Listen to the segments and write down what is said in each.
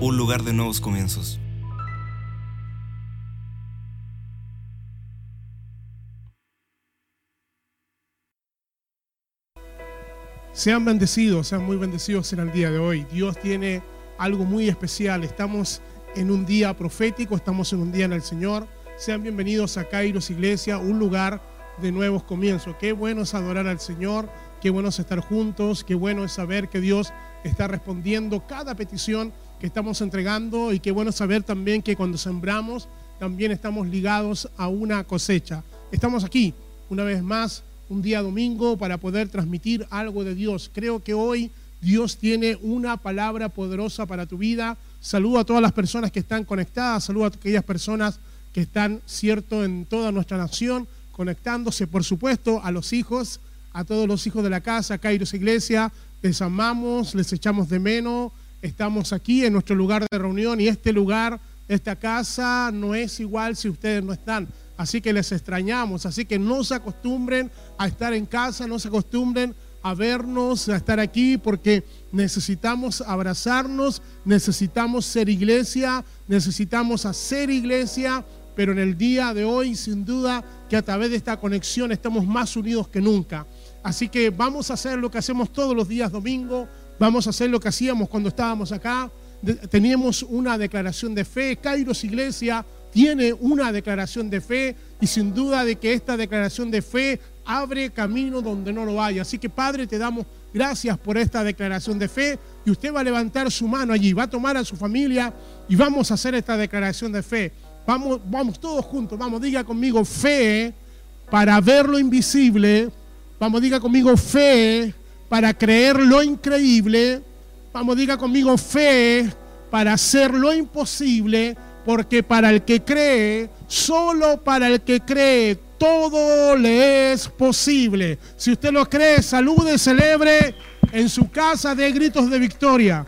un lugar de nuevos comienzos. Sean bendecidos, sean muy bendecidos en el día de hoy. Dios tiene algo muy especial. Estamos en un día profético, estamos en un día en el Señor. Sean bienvenidos a Kairos Iglesia, un lugar de nuevos comienzos. Qué bueno es adorar al Señor, qué bueno es estar juntos, qué bueno es saber que Dios está respondiendo cada petición que estamos entregando y qué bueno saber también que cuando sembramos también estamos ligados a una cosecha. Estamos aquí una vez más un día domingo para poder transmitir algo de Dios. Creo que hoy Dios tiene una palabra poderosa para tu vida. Saludo a todas las personas que están conectadas, saludo a aquellas personas que están, cierto, en toda nuestra nación, conectándose, por supuesto, a los hijos, a todos los hijos de la casa, Kairos Iglesia, les amamos, les echamos de menos, estamos aquí en nuestro lugar de reunión y este lugar, esta casa no es igual si ustedes no están. Así que les extrañamos, así que no se acostumbren a estar en casa, no se acostumbren a vernos, a estar aquí, porque necesitamos abrazarnos, necesitamos ser iglesia, necesitamos hacer iglesia, pero en el día de hoy, sin duda, que a través de esta conexión estamos más unidos que nunca. Así que vamos a hacer lo que hacemos todos los días domingo, vamos a hacer lo que hacíamos cuando estábamos acá. Teníamos una declaración de fe, Kairos Iglesia tiene una declaración de fe y sin duda de que esta declaración de fe abre camino donde no lo hay. Así que Padre, te damos gracias por esta declaración de fe y usted va a levantar su mano allí, va a tomar a su familia y vamos a hacer esta declaración de fe. Vamos, vamos todos juntos, vamos, diga conmigo fe para ver lo invisible. Vamos, diga conmigo fe para creer lo increíble. Vamos, diga conmigo fe para hacer lo imposible porque para el que cree, solo para el que cree, todo le es posible. Si usted lo cree, salude, celebre en su casa de gritos de victoria.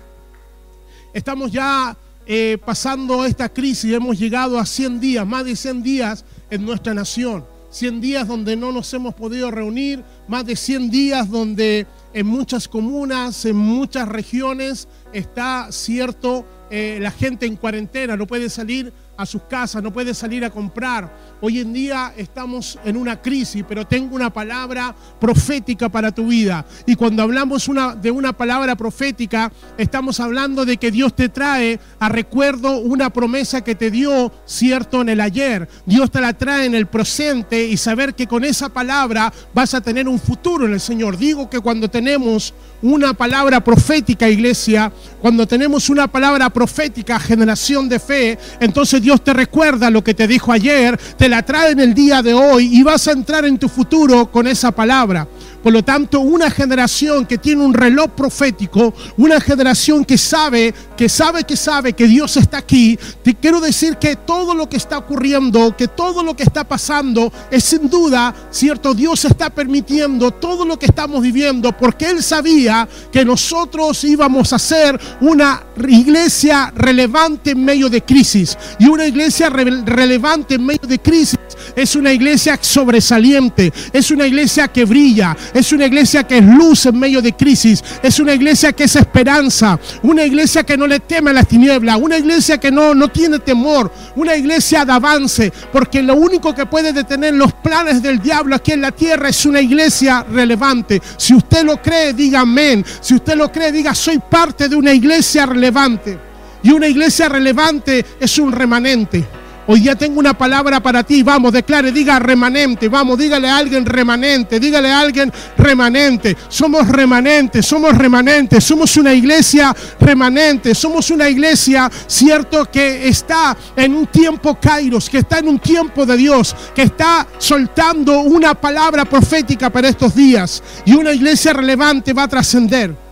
Estamos ya eh, pasando esta crisis, hemos llegado a 100 días, más de 100 días en nuestra nación. 100 días donde no nos hemos podido reunir, más de 100 días donde en muchas comunas, en muchas regiones está cierto eh, la gente en cuarentena, no puede salir a sus casas, no puede salir a comprar. Hoy en día estamos en una crisis, pero tengo una palabra profética para tu vida. Y cuando hablamos de una palabra profética, estamos hablando de que Dios te trae a recuerdo una promesa que te dio, cierto, en el ayer. Dios te la trae en el presente y saber que con esa palabra vas a tener un futuro en el Señor. Digo que cuando tenemos una palabra profética, iglesia, cuando tenemos una palabra profética, generación de fe, entonces Dios te recuerda lo que te dijo ayer, te la trae en el día de hoy y vas a entrar en tu futuro con esa palabra. Por lo tanto, una generación que tiene un reloj profético, una generación que sabe, que sabe, que sabe que Dios está aquí, te quiero decir que todo lo que está ocurriendo, que todo lo que está pasando, es sin duda, cierto, Dios está permitiendo todo lo que estamos viviendo porque Él sabía que nosotros íbamos a ser una iglesia relevante en medio de crisis. Y una iglesia relevante en medio de crisis es una iglesia sobresaliente, es una iglesia que brilla, es una iglesia que es luz en medio de crisis. Es una iglesia que es esperanza. Una iglesia que no le teme a las tinieblas. Una iglesia que no, no tiene temor. Una iglesia de avance. Porque lo único que puede detener los planes del diablo aquí en la tierra es una iglesia relevante. Si usted lo cree, diga amén. Si usted lo cree, diga soy parte de una iglesia relevante. Y una iglesia relevante es un remanente. Hoy día tengo una palabra para ti. Vamos, declare, diga remanente. Vamos, dígale a alguien remanente. Dígale a alguien remanente. Somos remanentes, somos remanentes. Somos una iglesia remanente. Somos una iglesia, cierto, que está en un tiempo kairos, que está en un tiempo de Dios, que está soltando una palabra profética para estos días. Y una iglesia relevante va a trascender.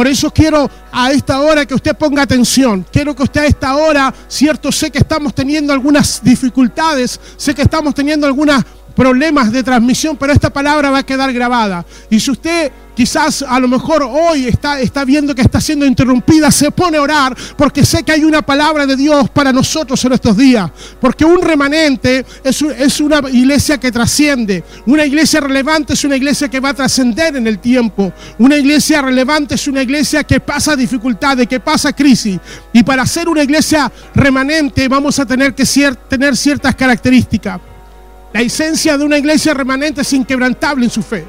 Por eso quiero a esta hora que usted ponga atención. Quiero que usted a esta hora, cierto, sé que estamos teniendo algunas dificultades, sé que estamos teniendo algunas problemas de transmisión, pero esta palabra va a quedar grabada. Y si usted quizás a lo mejor hoy está, está viendo que está siendo interrumpida, se pone a orar porque sé que hay una palabra de Dios para nosotros en estos días. Porque un remanente es, es una iglesia que trasciende. Una iglesia relevante es una iglesia que va a trascender en el tiempo. Una iglesia relevante es una iglesia que pasa dificultades, que pasa crisis. Y para ser una iglesia remanente vamos a tener que tener ciertas características. La esencia de una iglesia remanente es inquebrantable en su fe.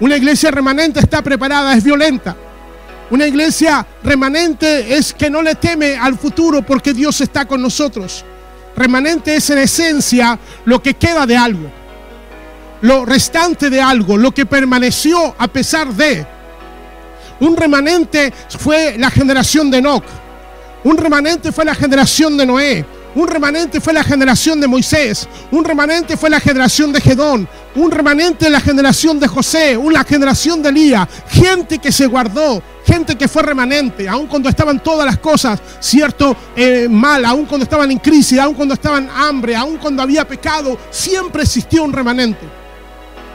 Una iglesia remanente está preparada, es violenta. Una iglesia remanente es que no le teme al futuro porque Dios está con nosotros. Remanente es en esencia lo que queda de algo, lo restante de algo, lo que permaneció a pesar de. Un remanente fue la generación de Enoch. Un remanente fue la generación de Noé. Un remanente fue la generación de Moisés. Un remanente fue la generación de Gedón. Un remanente la generación de José. Una generación de Elías. Gente que se guardó. Gente que fue remanente. Aun cuando estaban todas las cosas, cierto, eh, mal. Aun cuando estaban en crisis. Aun cuando estaban hambre. Aun cuando había pecado. Siempre existió un remanente.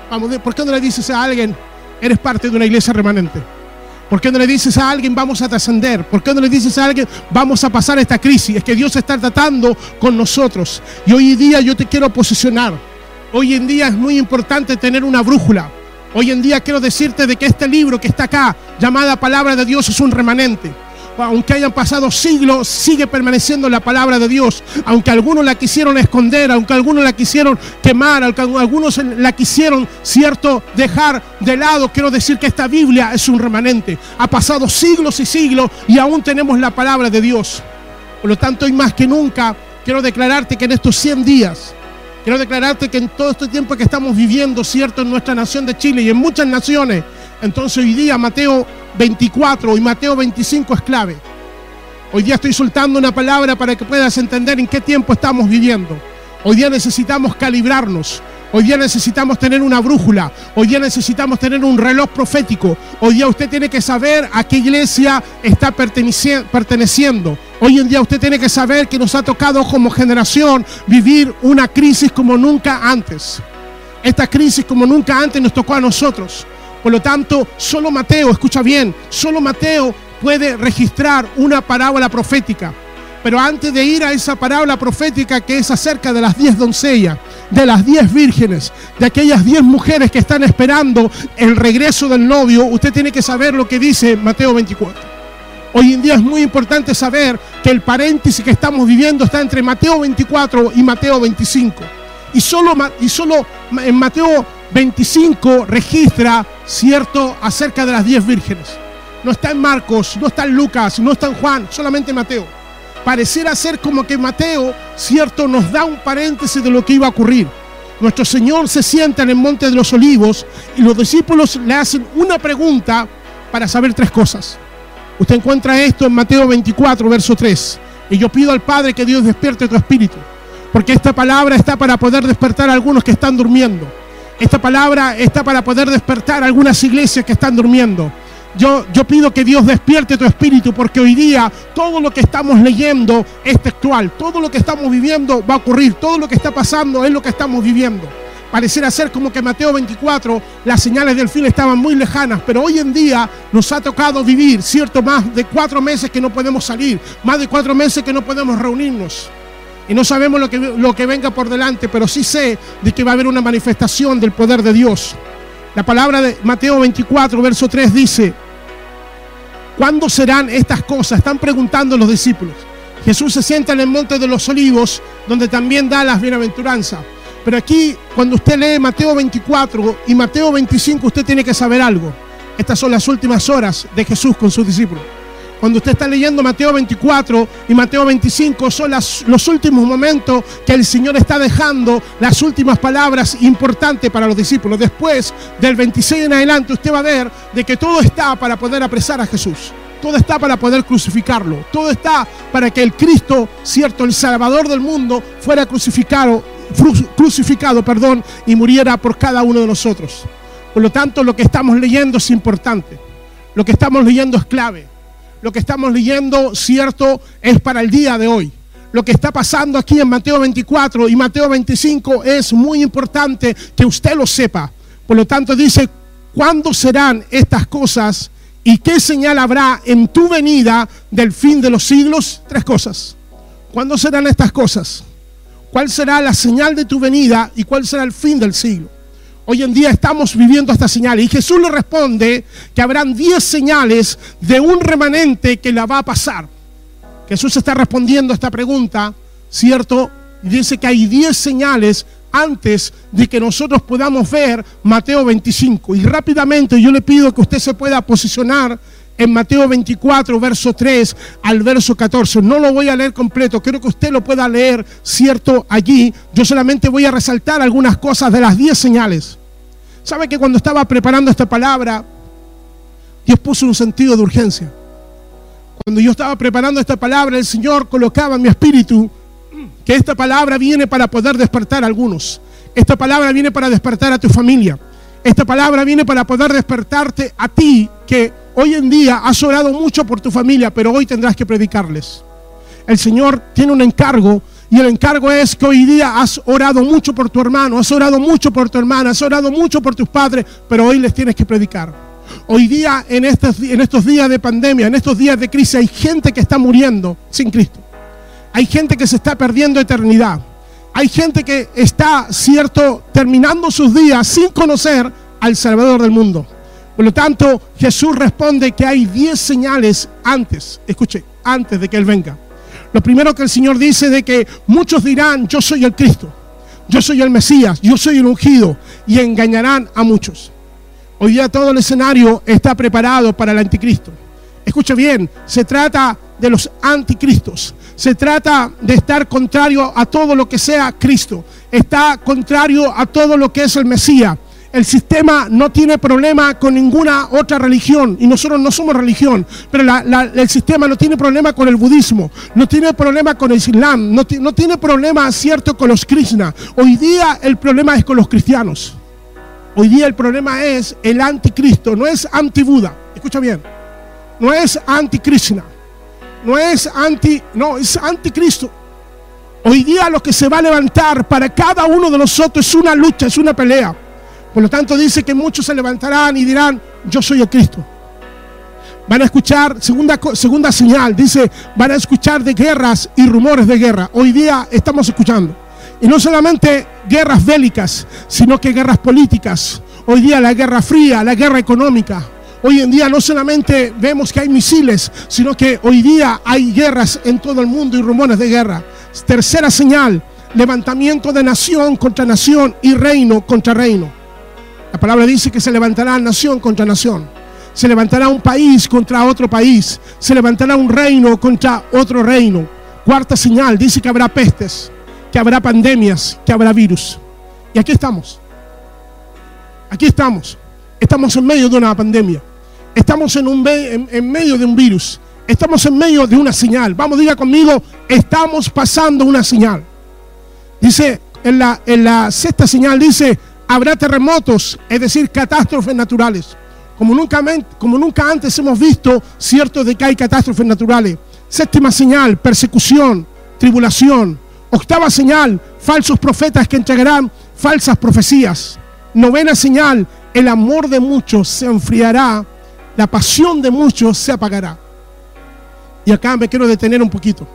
Vamos, ¿por qué no le dices a alguien, eres parte de una iglesia remanente? ¿Por qué no le dices a alguien vamos a trascender? ¿Por qué no le dices a alguien vamos a pasar esta crisis? Es que Dios está tratando con nosotros. Y hoy en día yo te quiero posicionar. Hoy en día es muy importante tener una brújula. Hoy en día quiero decirte de que este libro que está acá, llamada Palabra de Dios, es un remanente. Aunque hayan pasado siglos, sigue permaneciendo la palabra de Dios. Aunque algunos la quisieron esconder, aunque algunos la quisieron quemar, aunque algunos la quisieron, cierto, dejar de lado, quiero decir que esta Biblia es un remanente. Ha pasado siglos y siglos y aún tenemos la palabra de Dios. Por lo tanto, hoy más que nunca, quiero declararte que en estos 100 días, quiero declararte que en todo este tiempo que estamos viviendo, cierto, en nuestra nación de Chile y en muchas naciones, entonces hoy día Mateo 24 y Mateo 25 es clave. Hoy día estoy soltando una palabra para que puedas entender en qué tiempo estamos viviendo. Hoy día necesitamos calibrarnos. Hoy día necesitamos tener una brújula. Hoy día necesitamos tener un reloj profético. Hoy día usted tiene que saber a qué iglesia está perteneci- perteneciendo. Hoy en día usted tiene que saber que nos ha tocado como generación vivir una crisis como nunca antes. Esta crisis como nunca antes nos tocó a nosotros. Por lo tanto, solo Mateo, escucha bien, solo Mateo puede registrar una parábola profética. Pero antes de ir a esa parábola profética que es acerca de las diez doncellas, de las diez vírgenes, de aquellas diez mujeres que están esperando el regreso del novio, usted tiene que saber lo que dice Mateo 24. Hoy en día es muy importante saber que el paréntesis que estamos viviendo está entre Mateo 24 y Mateo 25. Y solo, y solo en Mateo 25 registra, cierto, acerca de las diez vírgenes. No está en Marcos, no está en Lucas, no está en Juan, solamente Mateo. Pareciera ser como que Mateo, cierto, nos da un paréntesis de lo que iba a ocurrir. Nuestro Señor se sienta en el monte de los olivos y los discípulos le hacen una pregunta para saber tres cosas. Usted encuentra esto en Mateo 24, verso 3. Y yo pido al Padre que Dios despierte tu espíritu. Porque esta palabra está para poder despertar a algunos que están durmiendo. Esta palabra está para poder despertar algunas iglesias que están durmiendo. Yo, yo pido que Dios despierte tu espíritu porque hoy día todo lo que estamos leyendo es textual. Todo lo que estamos viviendo va a ocurrir. Todo lo que está pasando es lo que estamos viviendo. Pareciera ser como que Mateo 24, las señales del fin estaban muy lejanas, pero hoy en día nos ha tocado vivir, ¿cierto? Más de cuatro meses que no podemos salir, más de cuatro meses que no podemos reunirnos. Y no sabemos lo que, lo que venga por delante, pero sí sé de que va a haber una manifestación del poder de Dios. La palabra de Mateo 24, verso 3 dice, ¿cuándo serán estas cosas? Están preguntando los discípulos. Jesús se sienta en el monte de los olivos, donde también da las bienaventuranzas. Pero aquí, cuando usted lee Mateo 24 y Mateo 25, usted tiene que saber algo. Estas son las últimas horas de Jesús con sus discípulos. Cuando usted está leyendo Mateo 24 y Mateo 25 son los últimos momentos que el Señor está dejando las últimas palabras importantes para los discípulos. Después del 26 en adelante usted va a ver de que todo está para poder apresar a Jesús. Todo está para poder crucificarlo. Todo está para que el Cristo, cierto, el Salvador del mundo, fuera crucificado, crucificado, perdón, y muriera por cada uno de nosotros. Por lo tanto, lo que estamos leyendo es importante. Lo que estamos leyendo es clave. Lo que estamos leyendo, cierto, es para el día de hoy. lo que está pasando aquí en Mateo 24 y Mateo 25 es muy importante que usted lo sepa. Por lo tanto dice, ¿cuándo serán estas cosas y qué señal habrá en tu venida del fin de los siglos? Tres cosas. ¿Cuándo serán estas cosas? ¿Cuál será la señal de tu venida y cuál será el fin del siglo? Hoy en día estamos viviendo estas señales y Jesús le responde que habrán diez señales de un remanente que la va a pasar. Jesús está respondiendo a esta pregunta, ¿cierto? Y dice que hay diez señales antes de que nosotros podamos ver Mateo 25. Y rápidamente yo le pido que usted se pueda posicionar en Mateo 24, verso 3 al verso 14. No lo voy a leer completo, quiero que usted lo pueda leer, cierto, allí. Yo solamente voy a resaltar algunas cosas de las 10 señales. ¿Sabe que cuando estaba preparando esta palabra, Dios puso un sentido de urgencia? Cuando yo estaba preparando esta palabra, el Señor colocaba en mi espíritu que esta palabra viene para poder despertar a algunos. Esta palabra viene para despertar a tu familia. Esta palabra viene para poder despertarte a ti que hoy en día has orado mucho por tu familia, pero hoy tendrás que predicarles. El Señor tiene un encargo y el encargo es que hoy día has orado mucho por tu hermano, has orado mucho por tu hermana, has orado mucho por tus padres, pero hoy les tienes que predicar. Hoy día, en estos, en estos días de pandemia, en estos días de crisis, hay gente que está muriendo sin Cristo. Hay gente que se está perdiendo eternidad. Hay gente que está, cierto, terminando sus días sin conocer al Salvador del mundo. Por lo tanto, Jesús responde que hay 10 señales antes, escuche, antes de que Él venga. Lo primero que el Señor dice de que muchos dirán, yo soy el Cristo, yo soy el Mesías, yo soy el ungido, y engañarán a muchos. Hoy día todo el escenario está preparado para el anticristo. Escuche bien, se trata de los anticristos. Se trata de estar contrario a todo lo que sea Cristo. Está contrario a todo lo que es el Mesías. El sistema no tiene problema con ninguna otra religión y nosotros no somos religión, pero el sistema no tiene problema con el budismo, no tiene problema con el islam, no, tiene problema, cierto, con los krishna. Hoy día el problema es con los cristianos. Hoy día el problema es el anticristo, no es anti-Buda. Escucha bien, no es anti-Krishna no es anti, no, es anticristo. Hoy día lo que se va a levantar para cada uno de nosotros es una lucha, es una pelea. Por lo tanto dice que muchos se levantarán y dirán, yo soy el Cristo. Van a escuchar, segunda, segunda señal, dice, van a escuchar de guerras y rumores de guerra. Hoy día estamos escuchando. Y no solamente guerras bélicas, sino que guerras políticas. Hoy día la guerra fría, la guerra económica, Hoy en día no solamente vemos que hay misiles, sino que hoy día hay guerras en todo el mundo y rumores de guerra. Tercera señal, levantamiento de nación contra nación y reino contra reino. La palabra dice que se levantará nación contra nación. Se levantará un país contra otro país. Se levantará un reino contra otro reino. Cuarta señal, dice que habrá pestes, que habrá pandemias, que habrá virus. Y aquí estamos. Aquí estamos. Estamos en medio de una pandemia. Estamos en, un, en, medio de un virus. Estamos en medio de una señal. Vamos, diga conmigo, estamos pasando una señal. Dice, en la, en la sexta señal dice, habrá terremotos, es decir, catástrofes naturales. Como nunca, antes hemos visto, cierto de que hay catástrofes naturales. Séptima señal, persecución, tribulación. Octava señal, falsos profetas que entregarán falsas profecías. Novena señal, el amor de muchos se enfriará la pasión de muchos se apagará. Y acá me quiero detener un poquito.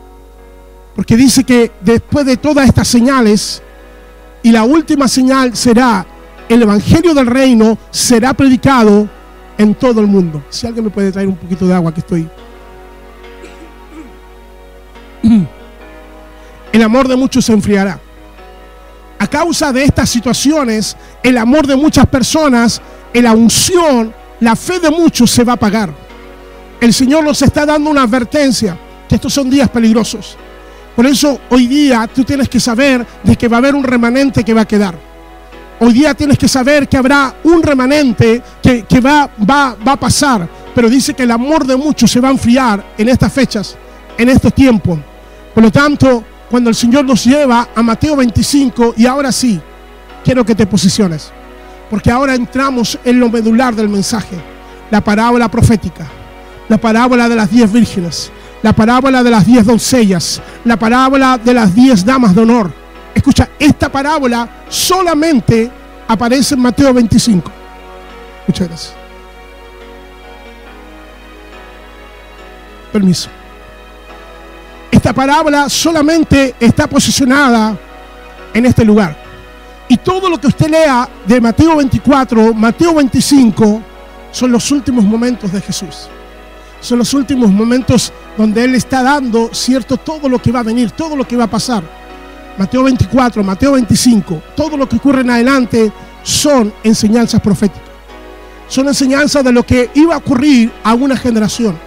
Porque dice que después de todas estas señales, y la última señal será, el Evangelio del Reino será predicado en todo el mundo. Si alguien me puede traer un poquito de agua que estoy. El amor de muchos se enfriará. A causa de estas situaciones, el amor de muchas personas, la unción la fe de muchos se va a pagar. El Señor nos está dando una advertencia que estos son días peligrosos. Por eso hoy día tú tienes que saber de que va a haber un remanente que va a quedar. Hoy día tienes que saber que habrá un remanente que, va, va, va a pasar. Pero dice que el amor de muchos se va a enfriar en estas fechas, en estos tiempos. Por lo tanto, cuando el Señor nos lleva a Mateo 25, y ahora sí, quiero que te posiciones porque ahora entramos en lo medular del mensaje, la parábola profética, la parábola de las diez vírgenes, la parábola de las diez doncellas, la parábola de las diez damas de honor. Escucha, esta parábola solamente aparece en Mateo 25. Muchas gracias. Permiso. Esta parábola solamente está posicionada en este lugar. Y todo lo que usted lea de Mateo 24, Mateo 25, son los últimos momentos de Jesús. Son los últimos momentos donde Él está dando cierto todo lo que va a venir, todo lo que va a pasar. Mateo 24, Mateo 25, todo lo que ocurre en adelante son enseñanzas proféticas. Son enseñanzas de lo que iba a ocurrir a una generación.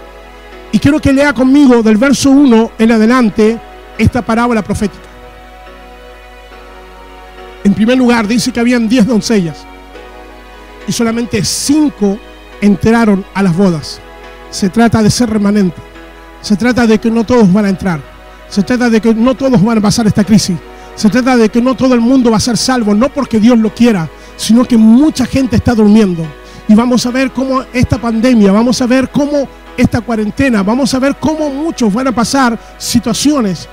Y quiero que lea conmigo del verso 1 en adelante esta parábola profética. En primer lugar, dice que habían 10 doncellas y solamente 5 entraron a las bodas. Se trata de ser remanente. Se trata de que no todos van a entrar. Se trata de que no todos van a pasar esta crisis. Se trata de que no todo el mundo va a ser salvo, no porque Dios lo quiera, sino que mucha gente está durmiendo. Y vamos a ver cómo esta pandemia, vamos a ver cómo esta cuarentena, vamos a ver cómo muchos van a pasar situaciones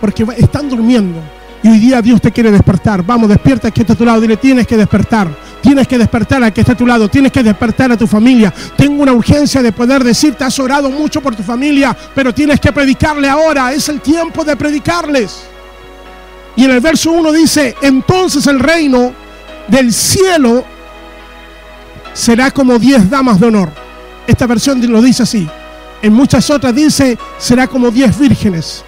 porque están durmiendo. Y hoy día Dios te quiere despertar. Vamos, despierta que está a tu lado. Dile, tienes que despertar. Tienes que despertar al que está a tu lado. Tienes que despertar a tu familia. Tengo una urgencia de poder decirte, has orado mucho por tu familia, pero tienes que predicarle ahora. Es el tiempo de predicarles. Y en el verso 1 dice, entonces el reino del cielo será como diez damas de honor. Esta versión lo dice así. En muchas otras dice, será como diez vírgenes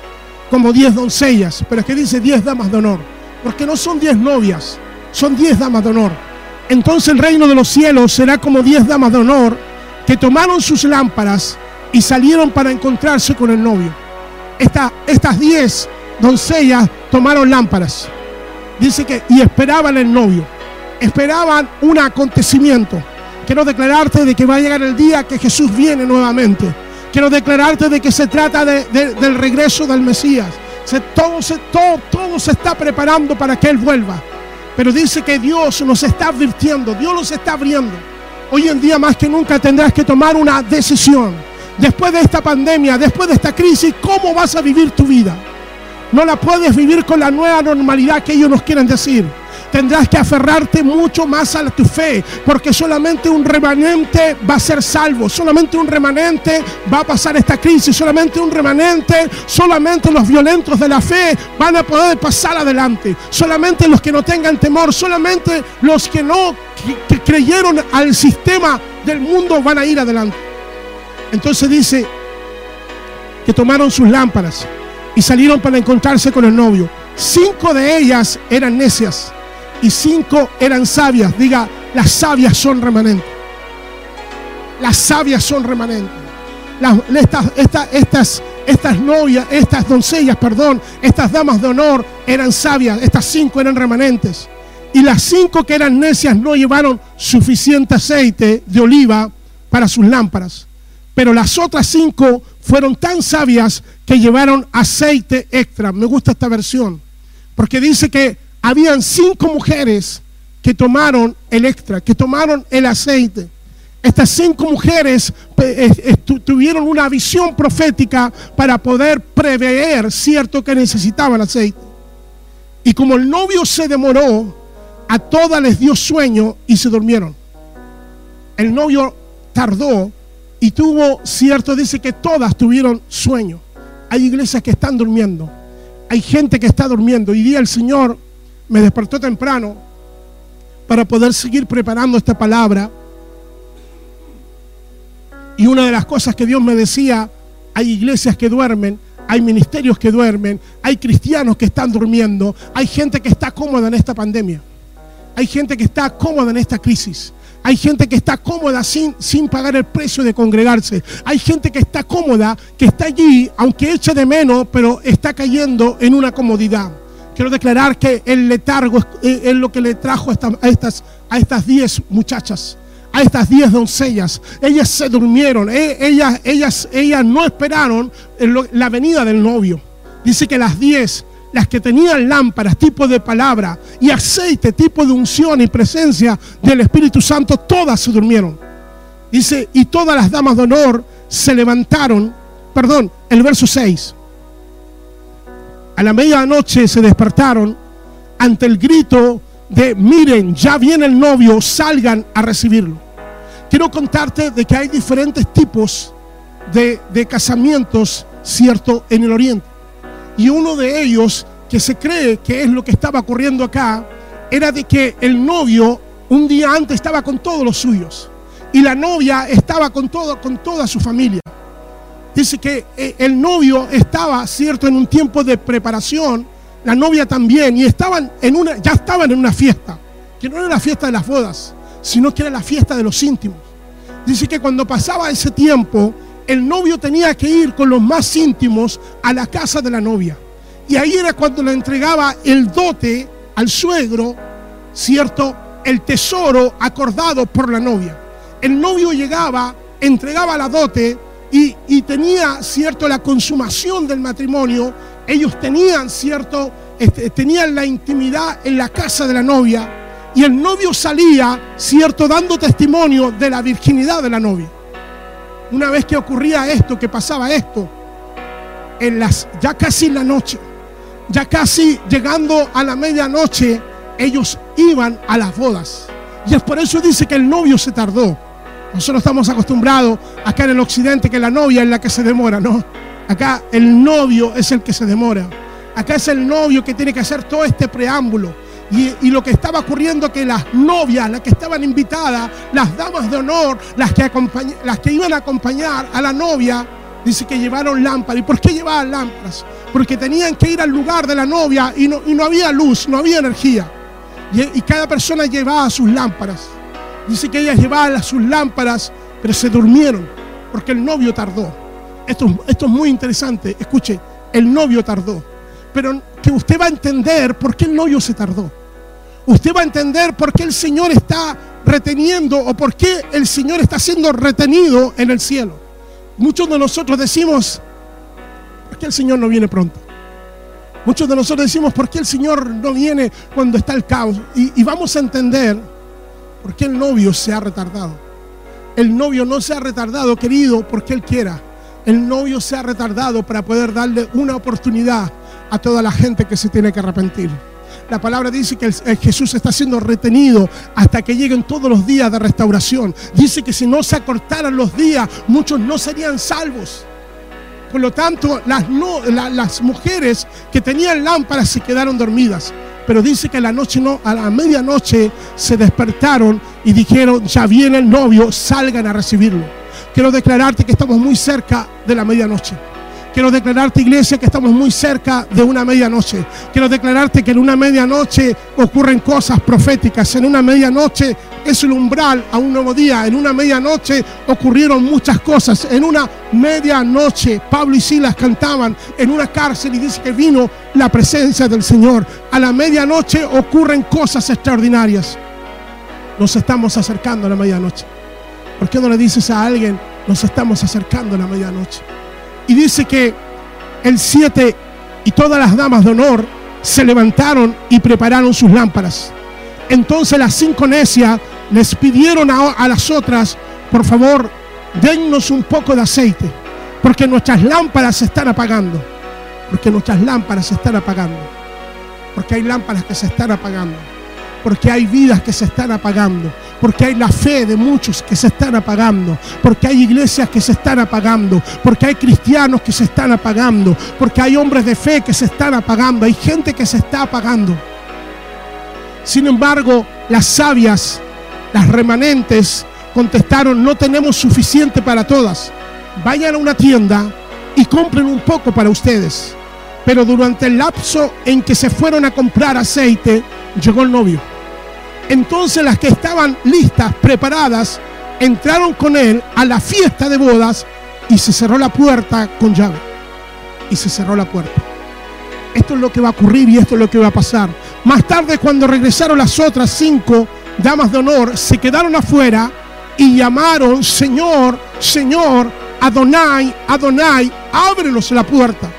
como diez doncellas, pero es que dice diez damas de honor, porque no son diez novias, son diez damas de honor. Entonces el reino de los cielos será como diez damas de honor que tomaron sus lámparas y salieron para encontrarse con el novio. estas diez doncellas tomaron lámparas. Dice que y esperaban el novio, esperaban un acontecimiento. Quiero declararte de que va a llegar el día que Jesús viene nuevamente Quiero declararte de que se trata del regreso del Mesías. todo, se, todo, todo se está preparando para que Él vuelva. Pero dice que Dios nos está advirtiendo, Dios nos está abriendo. Hoy en día más que nunca tendrás que tomar una decisión. Después de esta pandemia, después de esta crisis, ¿cómo vas a vivir tu vida? No la puedes vivir con la nueva normalidad que ellos nos quieren decir tendrás que aferrarte mucho más a tu fe, porque solamente un remanente va a ser salvo, solamente un remanente va a pasar esta crisis, solamente un remanente, solamente los violentos de la fe van a poder pasar adelante, solamente los que no tengan temor, solamente los que no creyeron al sistema del mundo van a ir adelante. Entonces dice que tomaron sus lámparas y salieron para encontrarse con el novio. Cinco de ellas eran necias y cinco eran sabias. Diga, las sabias son remanentes. Las sabias son remanentes. estas, estas, estas novias, estas doncellas, perdón, estas damas de honor eran sabias. Estas cinco eran remanentes. Y las cinco que eran necias no llevaron suficiente aceite de oliva para sus lámparas. Pero las otras cinco fueron tan sabias que llevaron aceite extra. Me gusta esta versión. Porque dice que habían cinco mujeres que tomaron el extra, que tomaron el aceite. Estas cinco mujeres tuvieron una visión profética para poder prever cierto que necesitaban aceite. Y como el novio se demoró, a todas les dio sueño y se durmieron. El novio tardó y tuvo cierto, dice que todas tuvieron sueño. Hay iglesias que están durmiendo. Hay gente que está durmiendo. Y día el Señor me despertó temprano para poder seguir preparando esta palabra. Y una de las cosas que Dios me decía, hay iglesias que duermen, hay ministerios que duermen, hay cristianos que están durmiendo, hay gente que está cómoda en esta pandemia, hay gente que está cómoda en esta crisis. Hay gente que está cómoda sin, sin pagar el precio de congregarse. Hay gente que está cómoda, que está allí, aunque eche de menos, pero está cayendo en una comodidad. Quiero declarar que el letargo es, lo que le trajo a estas, a estas diez muchachas, a estas diez doncellas. Ellas se durmieron, eh, ellas, ellas, ellas no esperaron la venida del novio. Dice que las diez, las que tenían lámparas, tipo de palabra, y aceite, tipo de unción y presencia del Espíritu Santo, todas se durmieron. Dice, y todas las damas de honor se levantaron, perdón, el verso 6. A la medianoche se despertaron ante el grito de miren, ya viene el novio, salgan a recibirlo. Quiero contarte de que hay diferentes tipos de, de casamientos, cierto, en el oriente. Y uno de ellos, que se cree que es lo que estaba ocurriendo acá, era de que el novio un día antes estaba con todos los suyos y la novia estaba con, todo, con toda su familia. Dice que eh, el novio estaba, cierto, en un tiempo de preparación, la novia también, y estaban en una, ya estaban en una fiesta, que no era la fiesta de las bodas, sino que era la fiesta de los íntimos. Dice que cuando pasaba ese tiempo, el novio tenía que ir con los más íntimos a la casa de la novia. Y ahí era cuando le entregaba el dote al suegro, cierto, el tesoro acordado por la novia. El novio llegaba, entregaba la dote y, tenía, cierto, la consumación del matrimonio. Ellos tenían, cierto, este, tenían la intimidad en la casa de la novia. Y el novio salía, cierto, dando testimonio de la virginidad de la novia. Una vez que ocurría esto, que pasaba esto, en las, ya casi en la noche, ya casi llegando a la medianoche, ellos iban a las bodas. Y es por eso dice que el novio se tardó. Nosotros estamos acostumbrados acá en el occidente que la novia es la que se demora, ¿no? Acá el novio es el que se demora. Acá es el novio que tiene que hacer todo este preámbulo. Y, lo que estaba ocurriendo que las novias, las que estaban invitadas, las damas de honor, las que, iban a acompañar a la novia, dice que llevaron lámparas. ¿Y por qué llevaban lámparas? Porque tenían que ir al lugar de la novia y no, y no había luz, no había energía. Y cada persona llevaba sus lámparas. Dice que ellas llevaban sus lámparas, pero se durmieron porque el novio tardó. Esto, esto es muy interesante. Escuche, el novio tardó. Pero que usted va a entender por qué el novio se tardó. Usted va a entender por qué el Señor está reteniendo o por qué el Señor está siendo retenido en el cielo. Muchos de nosotros decimos, ¿por qué el Señor no viene pronto? Muchos de nosotros decimos, ¿por qué el Señor no viene cuando está el caos? Y, y vamos a entender por qué el novio se ha retardado. El novio no se ha retardado, querido, porque Él quiera. El novio se ha retardado para poder darle una oportunidad a toda la gente que se tiene que arrepentir. La palabra dice que el Jesús está siendo retenido hasta que lleguen todos los días de restauración. Dice que si no se acortaran los días, muchos no serían salvos. Por lo tanto, las mujeres que tenían lámparas se quedaron dormidas. Pero dice que a la noche no, a la medianoche se despertaron y dijeron, ya viene el novio, salgan a recibirlo. Quiero declararte que estamos muy cerca de la medianoche. Quiero declararte, iglesia, que estamos muy cerca de una medianoche. Quiero declararte que en una medianoche ocurren cosas proféticas. En una medianoche es el umbral a un nuevo día. En una medianoche ocurrieron muchas cosas. En una medianoche Pablo y Silas cantaban en una cárcel y dice que vino la presencia del Señor. A la medianoche ocurren cosas extraordinarias. Nos estamos acercando a la medianoche. ¿Por qué no le dices a alguien, nos estamos acercando a la medianoche? Y dice que el 7 y todas las damas de honor se levantaron y prepararon sus lámparas. Entonces las cinco necias les pidieron a, a las otras, por favor, dennos un poco de aceite, porque nuestras lámparas se están apagando. Porque nuestras lámparas se están apagando. Porque hay lámparas que se están apagando. Porque hay vidas que se están apagando. Porque hay la fe de muchos que se están apagando. Porque hay iglesias que se están apagando. Porque hay cristianos que se están apagando. Porque hay hombres de fe que se están apagando. Hay gente que se está apagando. Sin embargo, las sabias, las remanentes, contestaron, no tenemos suficiente para todas. Vayan a una tienda y compren un poco para ustedes. Pero durante el lapso en que se fueron a comprar aceite, llegó el novio. Entonces las que estaban listas, preparadas, entraron con él a la fiesta de bodas y se cerró la puerta con llave. Y se cerró la puerta. Esto es lo que va a ocurrir y esto es lo que va a pasar. Más tarde, cuando regresaron las otras cinco damas de honor, se quedaron afuera y llamaron, Señor, Señor, Adonai, Adonai, ábrenos la puerta.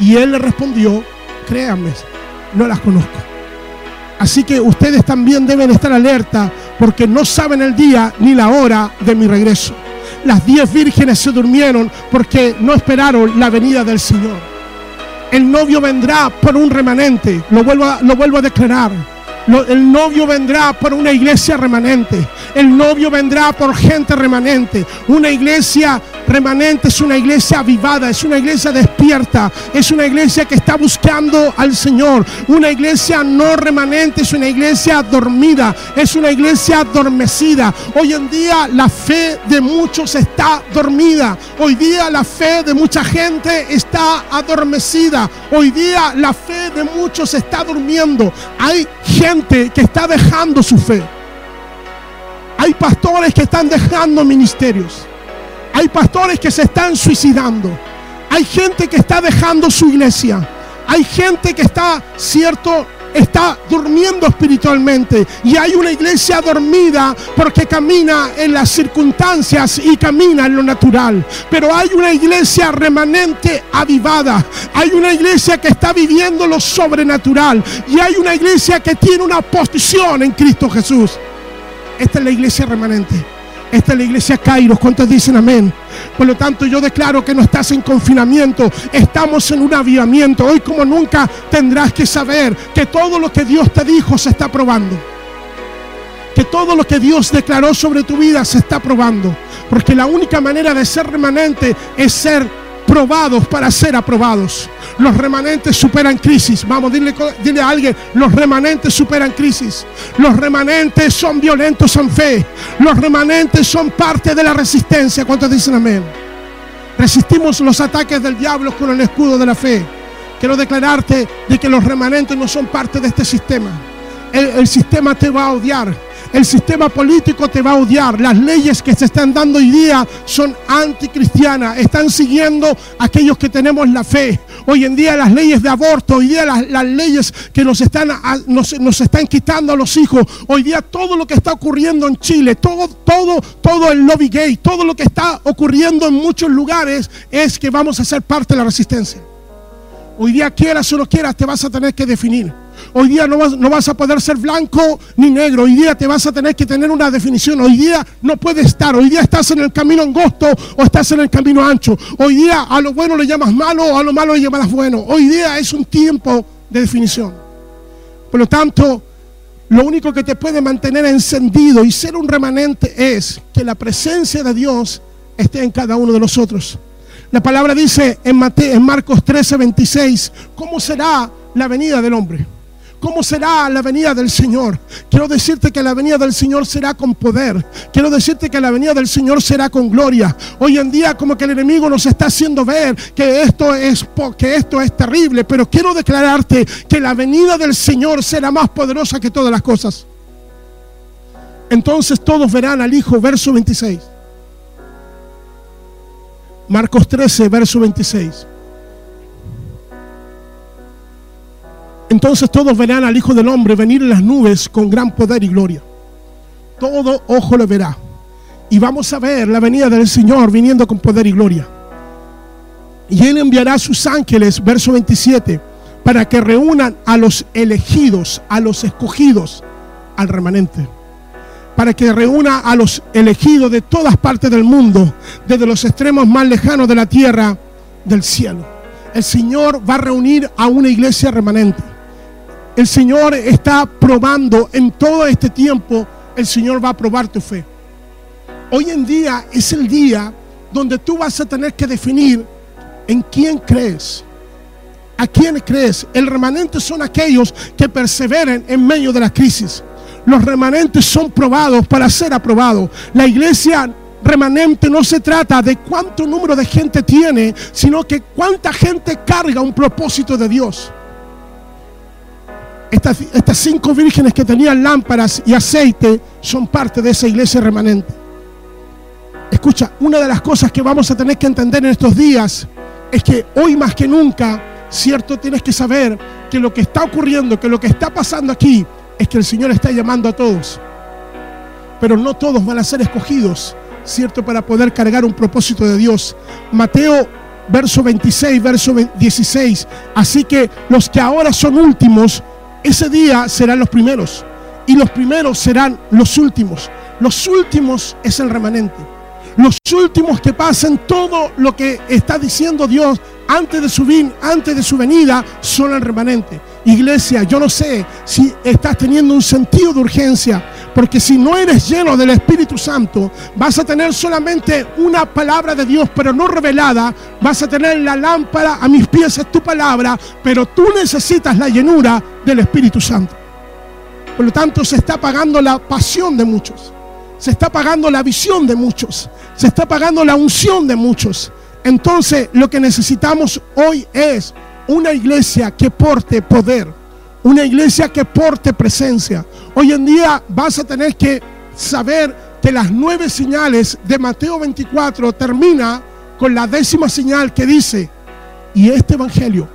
Y él le respondió, créanme, no las conozco. Así que ustedes también deben estar alerta porque no saben el día ni la hora de mi regreso. las diez vírgenes se durmieron porque no esperaron la venida del Señor. El novio vendrá por un remanente, lo vuelvo a, lo vuelvo a declarar. El novio vendrá por una iglesia remanente. El novio vendrá por gente remanente. Una iglesia remanente es una iglesia avivada, es una iglesia despierta, es una iglesia que está buscando al Señor. Una iglesia no remanente es una iglesia dormida, es una iglesia adormecida. Hoy en día la fe de muchos está dormida. Hoy día la fe de mucha gente está adormecida. Hoy día la fe de muchos está durmiendo. Hay gente que está dejando su fe. Hay pastores que están dejando ministerios. Hay pastores que se están suicidando. Hay gente que está dejando su iglesia. Hay gente que está, cierto, está durmiendo espiritualmente. Y hay una iglesia dormida porque camina en las circunstancias y camina en lo natural. Pero hay una iglesia remanente avivada. Hay una iglesia que está viviendo lo sobrenatural. Y hay una iglesia que tiene una posición en Cristo Jesús. Esta es la iglesia remanente. Esta es la iglesia Kairos. ¿Cuántos dicen amén? Por lo tanto, yo declaro que no estás en confinamiento. Estamos en un avivamiento. Hoy como nunca tendrás que saber que todo lo que Dios te dijo se está probando. Que todo lo que Dios declaró sobre tu vida se está probando. Porque la única manera de ser remanente es ser probados para ser aprobados. Los remanentes superan crisis. Vamos, dile, dile a alguien, los remanentes superan crisis. Los remanentes son violentos en fe. Los remanentes son parte de la resistencia. ¿Cuántos dicen amén? Resistimos los ataques del diablo con el escudo de la fe. Quiero declararte de que los remanentes no son parte de este sistema. El, el sistema te va a odiar. El sistema político te va a odiar. Las leyes que se están dando hoy día son anticristianas. Están siguiendo a aquellos que tenemos la fe. Hoy en día las leyes de aborto, hoy día las, las leyes que nos están, nos, nos están quitando a los hijos. Hoy día todo lo que está ocurriendo en Chile, todo, todo, todo el lobby gay, todo lo que está ocurriendo en muchos lugares es que vamos a ser parte de la resistencia. Hoy día quieras o no quieras, te vas a tener que definir. Hoy día no vas, no vas a poder ser blanco ni negro. Hoy día te vas a tener que tener una definición. Hoy día no puedes estar. Hoy día estás en el camino angosto o estás en el camino ancho. Hoy día a lo bueno le llamas malo o a lo malo le llamas bueno. Hoy día es un tiempo de definición. Por lo tanto, lo único que te puede mantener encendido y ser un remanente es que la presencia de Dios esté en cada uno de nosotros. La palabra dice en, Mate- en Marcos 13, 26, ¿cómo será la venida del hombre? ¿Cómo será la venida del Señor? Quiero decirte que la venida del Señor será con poder. Quiero decirte que la venida del Señor será con gloria. Hoy en día como que el enemigo nos está haciendo ver que esto es que esto es terrible, pero quiero declararte que la venida del Señor será más poderosa que todas las cosas. Entonces todos verán al Hijo, verso 26. Marcos 13, verso 26. Entonces todos verán al Hijo del Hombre venir en las nubes con gran poder y gloria. Todo ojo le verá. Y vamos a ver la venida del Señor viniendo con poder y gloria. Y Él enviará a sus ángeles, verso 27, para que reúnan a los elegidos, a los escogidos, al remanente. Para que reúna a los elegidos de todas partes del mundo, desde los extremos más lejanos de la tierra, del cielo. El Señor va a reunir a una iglesia remanente. El Señor está probando en todo este tiempo, el Señor va a probar tu fe. Hoy en día es el día donde tú vas a tener que definir en quién crees. ¿A quién crees? El remanente son aquellos que perseveren en medio de la crisis. Los remanentes son probados para ser aprobados. La iglesia remanente no se trata de cuánto número de gente tiene, sino que cuánta gente carga un propósito de Dios. Estas, cinco vírgenes que tenían lámparas y aceite son parte de esa iglesia remanente. Escucha, una de las cosas que vamos a tener que entender en estos días es que hoy más que nunca, cierto, tienes que saber que lo que está ocurriendo, que lo que está pasando aquí, es que el Señor está llamando a todos. Pero no todos van a ser escogidos, cierto, para poder cargar un propósito de Dios. Mateo verso 26, verso 16. Así que los que ahora son últimos, ese día serán los primeros. Y los primeros serán los últimos. Los últimos es el remanente. Los últimos que pasen todo lo que está diciendo Dios antes de su, antes de su venida son el remanente. Iglesia, yo no sé si estás teniendo un sentido de urgencia, porque si no eres lleno del Espíritu Santo, vas a tener solamente una palabra de Dios, pero no revelada. Vas a tener la lámpara a mis pies, es tu palabra, pero tú necesitas la llenura del Espíritu Santo. Por lo tanto, se está apagando la pasión de muchos. Se está apagando la visión de muchos. Se está apagando la unción de muchos. Entonces, lo que necesitamos hoy es una iglesia que porte poder. Una iglesia que porte presencia. Hoy en día vas a tener que saber que las nueve señales de Mateo 24 termina con la décima señal que dice, y este evangelio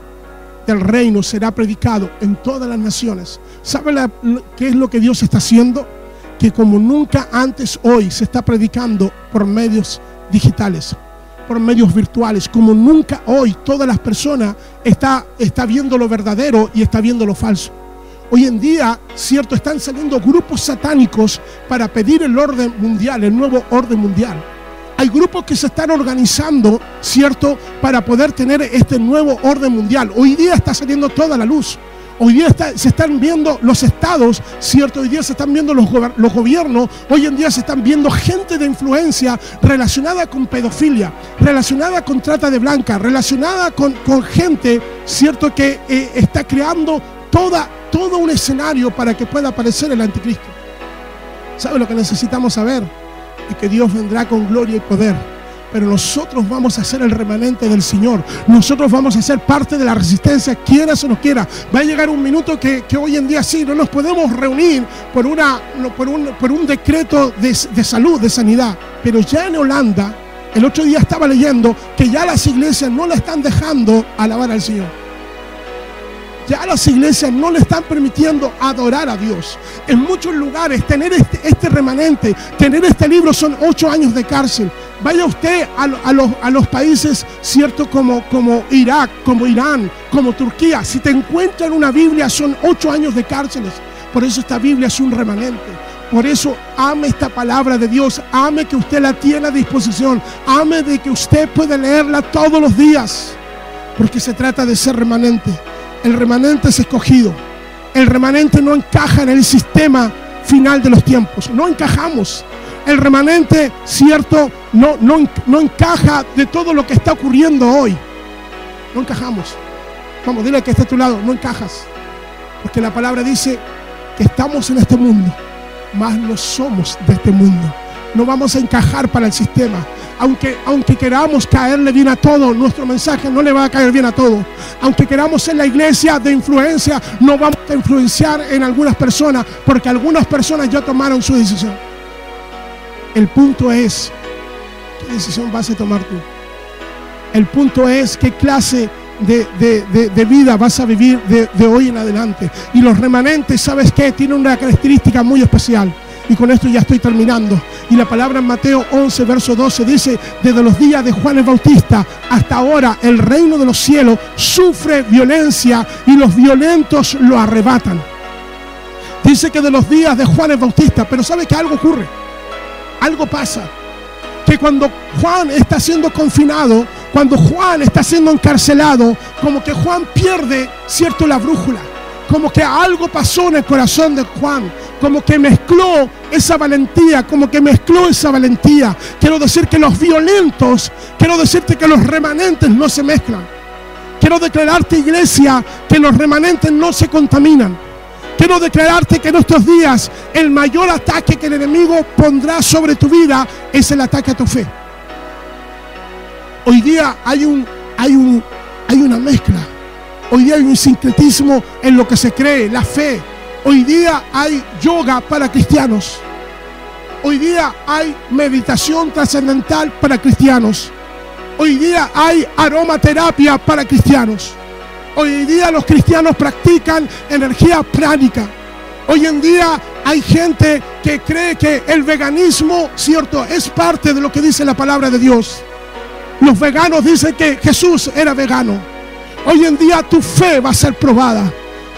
del reino será predicado en todas las naciones. ¿Sabe qué es lo que Dios está haciendo? Que como nunca antes hoy se está predicando por medios digitales, por medios virtuales, como nunca hoy todas las personas está, está viendo lo verdadero y está viendo lo falso. Hoy en día, cierto, están saliendo grupos satánicos para pedir el orden mundial, el nuevo orden mundial. Hay grupos que se están organizando, ¿cierto?, para poder tener este nuevo orden mundial. Hoy día está saliendo toda la luz. Hoy día se están viendo los estados, ¿cierto? Hoy día se están viendo los, gobiernos. Hoy en día se están viendo gente de influencia relacionada con pedofilia, relacionada con trata de blanca, relacionada con, gente, ¿cierto?, que eh, está creando toda, todo un escenario para que pueda aparecer el anticristo. ¿Sabe lo que necesitamos saber? Es que Dios vendrá con gloria y poder. Pero nosotros vamos a ser el remanente del Señor. Nosotros vamos a ser parte de la resistencia, quiera o no quiera. Va a llegar un minuto que, que hoy en día sí, no nos podemos reunir por, una, por, un, por un decreto de, de salud, de sanidad. Pero ya en Holanda, el otro día estaba leyendo que ya las iglesias no la están dejando alabar al Señor. Ya las iglesias no le están permitiendo adorar a Dios. En muchos lugares, tener este, este remanente, tener este libro son ocho años de cárcel. Vaya usted a, lo- a los, a los países, cierto, como, como Irak, como Irán, como Turquía. Si te encuentran una Biblia, son ocho años de cárceles. Por eso esta Biblia es un remanente. Por eso ame esta palabra de Dios, ame que usted la tiene a disposición, ame de que usted puede leerla todos los días, porque se trata de ser remanente. El remanente es escogido. El remanente no encaja en el sistema final de los tiempos. No encajamos. El remanente, cierto, no, no, no encaja de todo lo que está ocurriendo hoy. No encajamos. Vamos, dile que está a tu lado, no encajas. Porque la palabra dice que estamos en este mundo, mas no somos de este mundo. No vamos a encajar para el sistema. Aunque, aunque queramos caerle bien a todo, nuestro mensaje no le va a caer bien a todo. Aunque queramos ser la iglesia de influencia, no vamos a influenciar en algunas personas, porque algunas personas ya tomaron su decisión. El punto es, ¿qué decisión vas a tomar tú? El punto es qué clase de, de- de- de vida vas a vivir de, hoy en adelante. Y los remanentes, ¿sabes qué? Tienen una característica muy especial. Y con esto ya estoy terminando. Y la palabra en Mateo 11, verso 12 dice, desde los días de Juan el Bautista hasta ahora el reino de los cielos sufre violencia y los violentos lo arrebatan. Dice que de los días de Juan el Bautista, pero ¿sabe que algo ocurre? Algo pasa que cuando Juan está siendo confinado, cuando Juan está siendo encarcelado, como que Juan pierde, cierto, la brújula. Como que algo pasó en el corazón de Juan, como que mezcló esa valentía, como que mezcló esa valentía. Quiero decir que los violentos, quiero decirte que los remanentes no se mezclan. Quiero declararte, iglesia, que los remanentes no se contaminan. Quiero declararte que en estos días el mayor ataque que el enemigo pondrá sobre tu vida es el ataque a tu fe. Hoy día hay un hay un hay una mezcla. Hoy día hay un sincretismo en lo que se cree, la fe. Hoy día hay yoga para cristianos. Hoy día hay meditación trascendental para cristianos. Hoy día hay aromaterapia para cristianos. Hoy día los cristianos practican energía pránica. Hoy en día hay gente que cree que el veganismo, cierto, es parte de lo que dice la palabra de Dios. Los veganos dicen que Jesús era vegano. Hoy en día tu fe va a ser probada.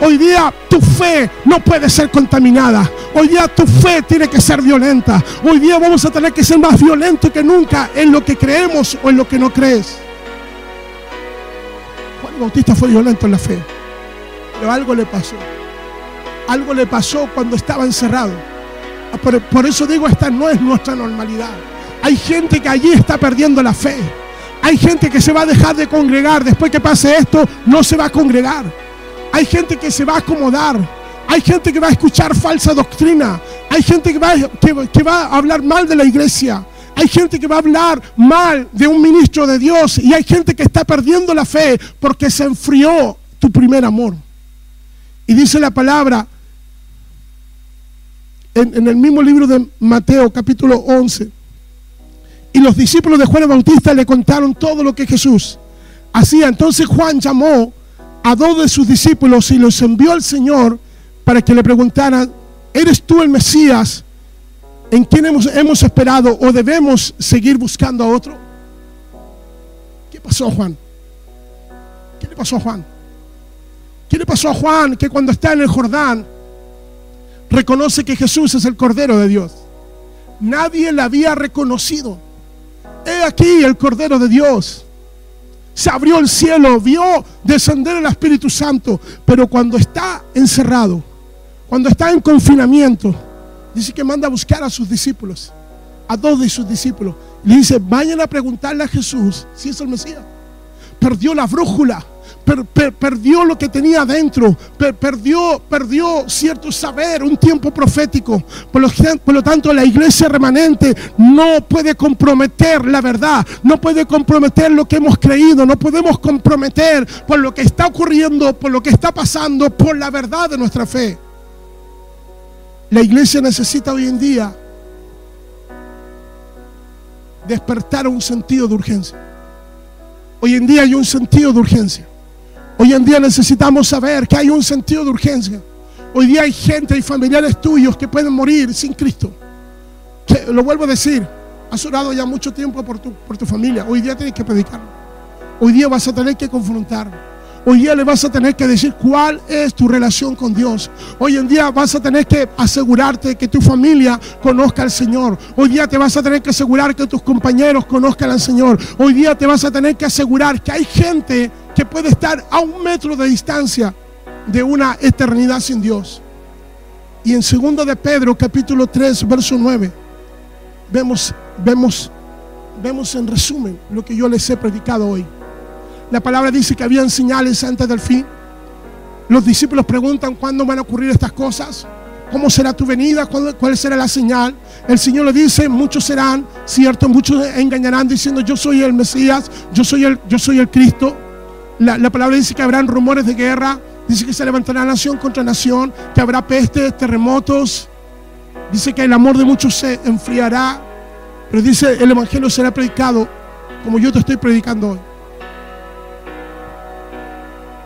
Hoy día tu fe no puede ser contaminada. Hoy día tu fe tiene que ser violenta. Hoy día vamos a tener que ser más violentos que nunca en lo que creemos o en lo que no crees. Juan Bautista fue violento en la fe. Pero algo le pasó. Algo le pasó cuando estaba encerrado. Ah, Por, por eso digo, esta no es nuestra normalidad. Hay gente que allí está perdiendo la fe. Hay gente que se va a dejar de congregar. Después que pase esto, no se va a congregar. Hay gente que se va a acomodar. Hay gente que va a escuchar falsa doctrina. Hay gente que va, a hablar mal de la iglesia. Hay gente que va a hablar mal de un ministro de Dios. Y hay gente que está perdiendo la fe porque se enfrió tu primer amor. Y dice la palabra en, en el mismo libro de Mateo capítulo 11. Y los discípulos de Juan el Bautista le contaron todo lo que Jesús hacía. Entonces Juan llamó a dos de sus discípulos y los envió al Señor para que le preguntaran, ¿eres tú el Mesías en quien hemos, hemos esperado o debemos seguir buscando a otro? ¿Qué pasó Juan? ¿Qué le pasó a Juan? ¿Qué le pasó a Juan que cuando está en el Jordán reconoce que Jesús es el Cordero de Dios? Nadie le había reconocido. He aquí el Cordero de Dios. Se abrió el cielo, vio descender el Espíritu Santo, pero cuando está encerrado, cuando está en confinamiento, dice que manda a buscar a sus discípulos, a dos de sus discípulos. Le dice, vayan a preguntarle a Jesús si es el Mesías. Perdió la brújula, per- per- perdió lo que tenía adentro, per- perdió, perdió cierto saber, un tiempo profético. Por lo, por lo tanto, la iglesia remanente no puede comprometer la verdad, no puede comprometer lo que hemos creído, no podemos comprometer por lo que está ocurriendo, por lo que está pasando, por la verdad de nuestra fe. La iglesia necesita hoy en día despertar un sentido de urgencia. Hoy en día hay un sentido de urgencia. Hoy en día necesitamos saber que hay un sentido de urgencia. Hoy día hay gente y familiares tuyos que pueden morir sin Cristo. Que, lo vuelvo a decir, has orado ya mucho tiempo por tu, por tu familia. Hoy día tienes que predicarlo. Hoy día vas a tener que confrontarlo. Hoy día le vas a tener que decir cuál es tu relación con Dios. Hoy en día vas a tener que asegurarte que tu familia conozca al Señor. Hoy día te vas a tener que asegurar que tus compañeros conozcan al Señor. Hoy día te vas a tener que asegurar que hay gente que puede estar a un metro de distancia de una eternidad sin Dios. Y en 2 de Pedro, capítulo 3, verso 9, vemos, vemos, vemos en resumen lo que yo les he predicado hoy. La palabra dice que habían señales antes del fin. Los discípulos preguntan cuándo van a ocurrir estas cosas. ¿Cómo será tu venida? ¿Cuál, será la señal? El Señor le dice, muchos serán, cierto, muchos engañarán diciendo, yo soy el Mesías, yo soy el, yo soy el Cristo. La, la palabra dice que habrán rumores de guerra, dice que se levantará nación contra nación, que habrá pestes, terremotos. Dice que el amor de muchos se enfriará, pero dice el Evangelio será predicado como yo te estoy predicando hoy.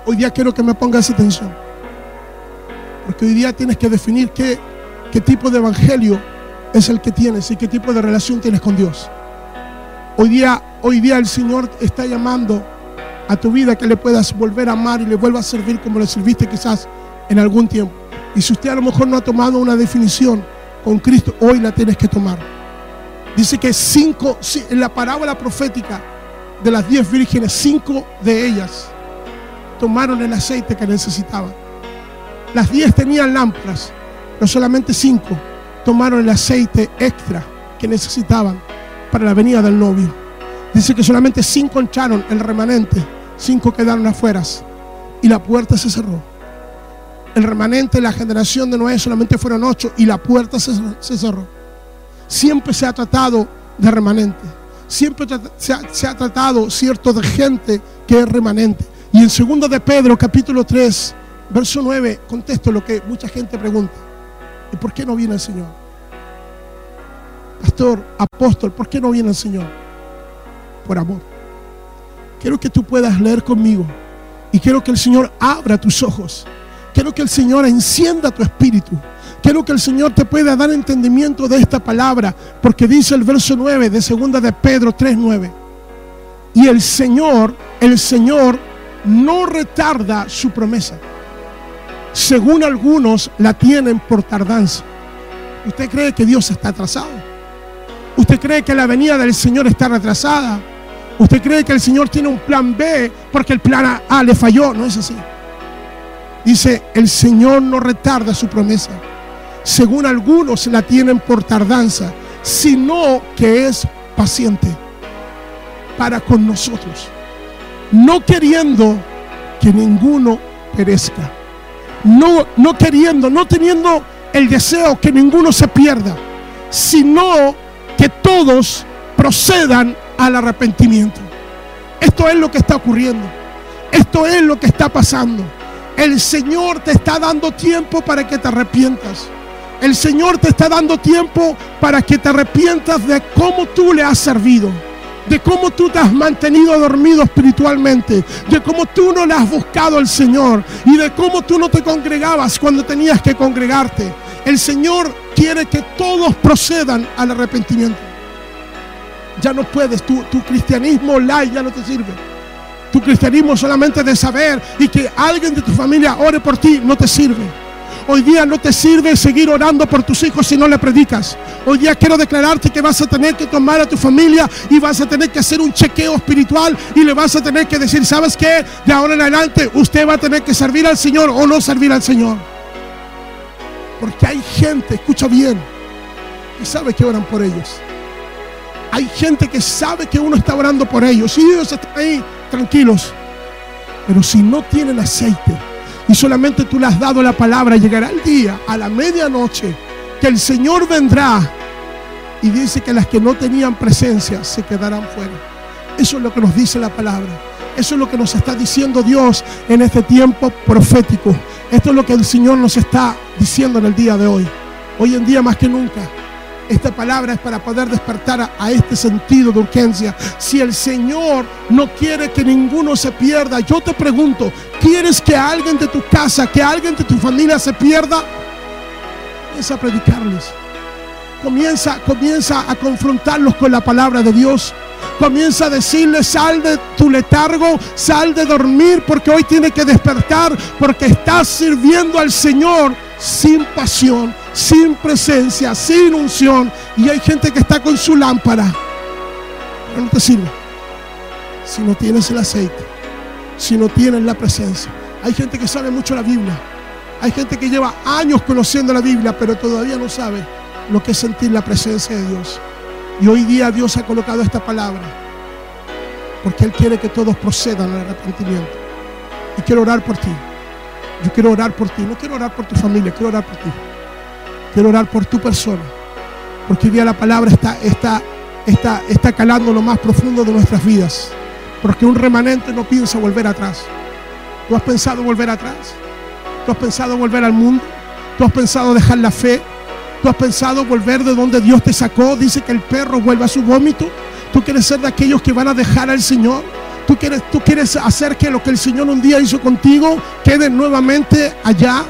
Hoy día quiero que me pongas atención. Porque hoy día tienes que definir qué, qué tipo de evangelio es el que tienes y qué tipo de relación tienes con Dios. Hoy día, hoy día el Señor está llamando a tu vida que le puedas volver a amar y le vuelvas a servir como le serviste quizás en algún tiempo. Y si usted a lo mejor no ha tomado una definición con Cristo, hoy la tienes que tomar. Dice que cinco, en la parábola profética de las diez vírgenes, cinco de ellas tomaron el aceite que necesitaban. Las diez tenían lámparas, pero solamente cinco tomaron el aceite extra que necesitaban para la venida del novio. Dice que solamente cinco entraron el remanente, cinco quedaron afuera y la puerta se cerró. El remanente de la generación de Noé solamente fueron ocho y la puerta se, cerró. Siempre se ha tratado de remanente. Siempre se ha, se ha tratado, cierto, de gente que es remanente. Y en 2 de Pedro, capítulo 3, verso 9, contesto lo que mucha gente pregunta. ¿Y por qué no viene el Señor? Pastor, apóstol, ¿por qué no viene el Señor? Por amor. Quiero que tú puedas leer conmigo. Y quiero que el Señor abra tus ojos. Quiero que el Señor encienda tu espíritu. Quiero que el Señor te pueda dar entendimiento de esta palabra. Porque dice el verso 9 de 2 de Pedro 3.9. Y el Señor, el Señor no retarda su promesa. Según algunos la tienen por tardanza. ¿Usted cree que Dios está atrasado? ¿Usted cree que la venida del Señor está retrasada? ¿Usted cree que el Señor tiene un plan B porque el plan A le falló? No es así. Dice, el Señor no retarda su promesa, según algunos la tienen por tardanza, sino que es paciente para con nosotros, no queriendo que ninguno perezca, no, no queriendo, no teniendo el deseo que ninguno se pierda, sino que todos procedan al arrepentimiento. Esto es lo que está ocurriendo. Esto es lo que está pasando. El Señor te está dando tiempo para que te arrepientas. El Señor te está dando tiempo para que te arrepientas de cómo tú le has servido. De cómo tú te has mantenido dormido espiritualmente. De cómo tú no le has buscado al Señor. Y de cómo tú no te congregabas cuando tenías que congregarte. El Señor quiere que todos procedan al arrepentimiento. Ya no puedes, tu, cristianismo light ya no te sirve. Tu cristianismo solamente de saber y que alguien de tu familia ore por ti no te sirve. Hoy día no te sirve seguir orando por tus hijos si no le predicas. Hoy día quiero declararte que vas a tener que tomar a tu familia y vas a tener que hacer un chequeo espiritual y le vas a tener que decir, ¿sabes qué? De ahora en adelante usted va a tener que servir al Señor o no servir al Señor. Porque hay gente, escucha bien, y sabe que oran por ellos. Hay gente que sabe que uno está orando por ellos y ellos están ahí tranquilos. Pero si no tienen aceite y solamente tú le has dado la palabra, llegará el día a la medianoche que el Señor vendrá y dice que las que no tenían presencia se quedarán fuera. Eso es lo que nos dice la palabra. Eso es lo que nos está diciendo Dios en este tiempo profético. Esto es lo que el Señor nos está diciendo en el día de hoy. Hoy en día más que nunca. Esta palabra es para poder despertar a, este sentido de urgencia. Si el Señor no quiere que ninguno se pierda, yo te pregunto, ¿quieres que alguien de tu casa, que alguien de tu familia se pierda? Comienza a predicarles. Comienza, comienza a confrontarlos con la palabra de Dios. Comienza a decirles, sal de tu letargo, sal de dormir, porque hoy tiene que despertar, porque estás sirviendo al Señor sin pasión, sin presencia, sin unción. Y hay gente que está con su lámpara, pero no te sirve. Si no tienes el aceite, si no tienes la presencia. Hay gente que sabe mucho la Biblia. Hay gente que lleva años conociendo la Biblia, pero todavía no sabe lo que es sentir la presencia de Dios. Y hoy día Dios ha colocado esta palabra porque Él quiere que todos procedan al arrepentimiento. Y quiero orar por ti. Yo quiero orar por ti. No quiero orar por tu familia, quiero orar por ti. Quiero orar por tu persona. Porque hoy día la palabra está, está, está, está calando lo más profundo de nuestras vidas. Porque un remanente no piensa volver atrás. ¿Tú has pensado volver atrás? ¿Tú has pensado volver al mundo? ¿Tú has pensado dejar la fe? ¿Tú has pensado volver de donde Dios te sacó? Dice que el perro vuelve a su vómito. ¿Tú quieres ser de aquellos que van a dejar al Señor? ¿Tú quieres, ¿Tú quieres hacer que lo que el Señor un día hizo contigo quede nuevamente allá?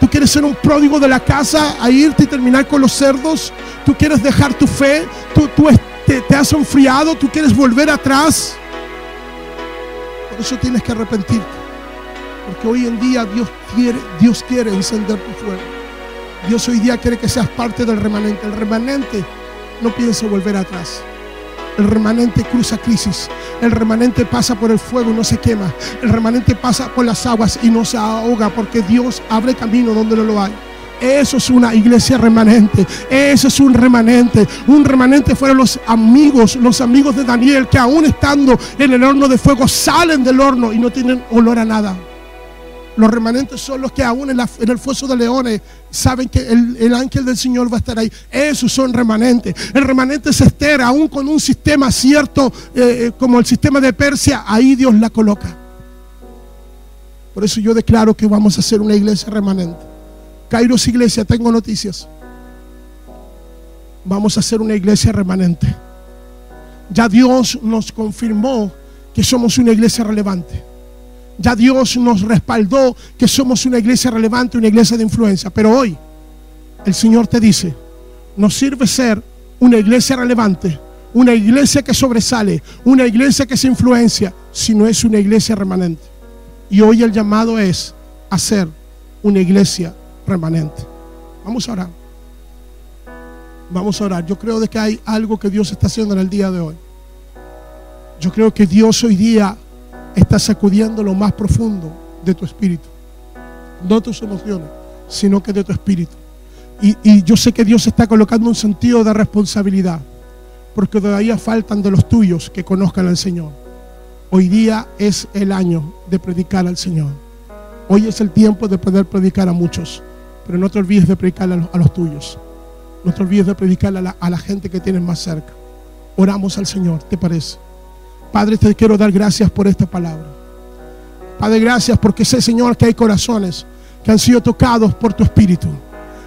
¿Tú quieres ser un pródigo de la casa a irte y terminar con los cerdos? ¿Tú quieres dejar tu fe? ¿Tú, tú te, has enfriado? ¿Tú quieres volver atrás? Por eso tienes que arrepentirte. Porque hoy en día Dios quiere, Dios quiere encender tu fuego. Dios hoy día quiere que seas parte del remanente. El remanente no piensa volver atrás. El remanente cruza crisis. El remanente pasa por el fuego y no se quema. El remanente pasa por las aguas y no se ahoga porque Dios abre camino donde no lo hay. Eso es una iglesia remanente. Eso es un remanente. Un remanente fueron los amigos, los amigos de Daniel que aún estando en el horno de fuego salen del horno y no tienen olor a nada. Los remanentes son los que aún en, el foso de leones saben que el, el, ángel del Señor va a estar ahí. Esos son remanentes. El remanente es Esther, aún con un sistema cierto eh, como el sistema de Persia, ahí Dios la coloca. Por eso yo declaro que vamos a hacer una iglesia remanente. Kairos Iglesia, tengo noticias. Vamos a hacer una iglesia remanente. Ya Dios nos confirmó que somos una iglesia relevante. Ya Dios nos respaldó que somos una iglesia relevante, una iglesia de influencia. Pero hoy el Señor te dice, nos sirve ser una iglesia relevante, una iglesia que sobresale, una iglesia que se influencia, si no es una iglesia remanente. Y hoy el llamado es hacer una iglesia remanente. Vamos a orar. Vamos a orar. Yo creo de que hay algo que Dios está haciendo en el día de hoy. Yo creo que Dios hoy día está sacudiendo lo más profundo de tu espíritu. No tus emociones, sino que de tu espíritu. Y, yo sé que Dios está colocando un sentido de responsabilidad. Porque todavía faltan de los tuyos que conozcan al Señor. Hoy día es el año de predicar al Señor. Hoy es el tiempo de poder predicar a muchos. Pero no te olvides de predicar a los, a los tuyos. No te olvides de predicar a la, a la gente que tienes más cerca. Oramos al Señor, ¿te parece? Padre, te quiero dar gracias por esta palabra. Padre, gracias porque sé, Señor, que hay corazones que han sido tocados por tu Espíritu.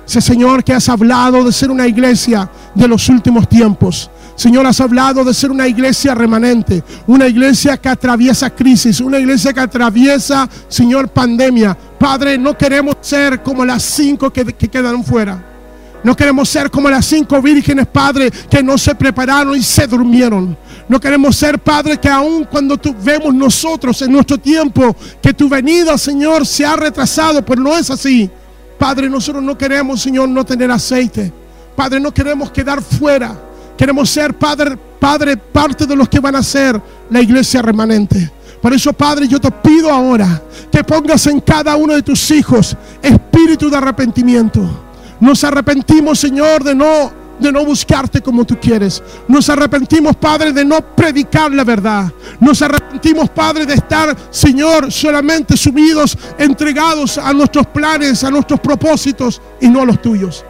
Sé, Señor, que has hablado de ser una iglesia de los últimos tiempos. Señor, has hablado de ser una iglesia remanente, una iglesia que atraviesa crisis, una iglesia que atraviesa, Señor, pandemia. Padre, no queremos ser como las cinco que, que quedaron fuera. No queremos ser como las cinco vírgenes, Padre, que no se prepararon y se durmieron. No queremos ser, Padre, que aun cuando tú vemos nosotros en nuestro tiempo que tu venida, Señor, se ha retrasado, pero no es así. Padre, nosotros no queremos, Señor, no tener aceite. Padre, no queremos quedar fuera. Queremos ser, Padre, Padre, parte de los que van a ser la iglesia remanente. Por eso, Padre, yo te pido ahora que pongas en cada uno de tus hijos espíritu de arrepentimiento. Nos arrepentimos, Señor, de no, de no buscarte como tú quieres. Nos arrepentimos, Padre, de no predicar la verdad. Nos arrepentimos, Padre, de estar, Señor, solamente sumidos, entregados a nuestros planes, a nuestros propósitos y no a los tuyos.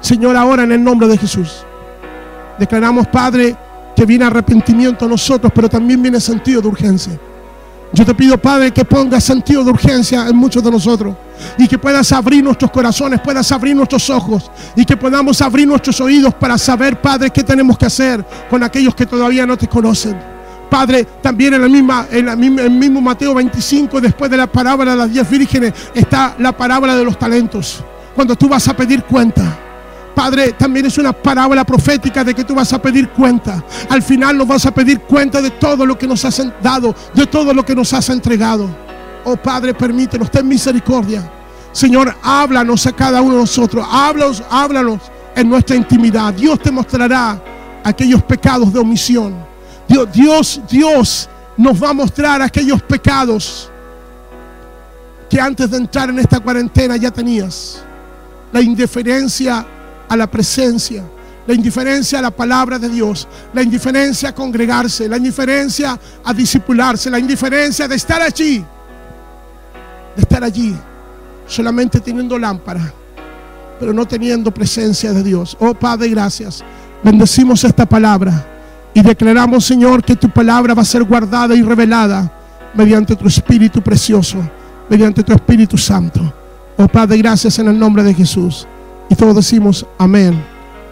Señor, ahora en el nombre de Jesús, declaramos, Padre, que viene arrepentimiento a nosotros, pero también viene sentido de urgencia. Yo te pido, Padre, que pongas sentido de urgencia en muchos de nosotros y que puedas abrir nuestros corazones, puedas abrir nuestros ojos y que podamos abrir nuestros oídos para saber, Padre, qué tenemos que hacer con aquellos que todavía no te conocen. Padre, también en, la misma, en la misma- el mismo Mateo 25, después de la parábola de las diez vírgenes, está la parábola de los talentos. Cuando tú vas a pedir cuenta. Padre, también es una parábola profética de que tú vas a pedir cuenta. Al final nos vas a pedir cuenta de todo lo que nos has dado, de todo lo que nos has entregado. Oh Padre, permítenos, ten misericordia. Señor, háblanos a cada uno de nosotros. Háblanos, háblanos en nuestra intimidad. Dios te mostrará aquellos pecados de omisión. Dios, Dios, Dios nos va a mostrar aquellos pecados que antes de entrar en esta cuarentena ya tenías. La indiferencia a la presencia, la indiferencia a la palabra de Dios, la indiferencia a congregarse, la indiferencia a discipularse, la indiferencia de estar allí, de estar allí, solamente teniendo lámpara, pero no teniendo presencia de Dios. Oh Padre, gracias. Bendecimos esta palabra y declaramos, Señor, que tu palabra va a ser guardada y revelada mediante tu Espíritu precioso, mediante tu Espíritu Santo. Oh Padre, gracias en el nombre de Jesús. Y todos decimos amén,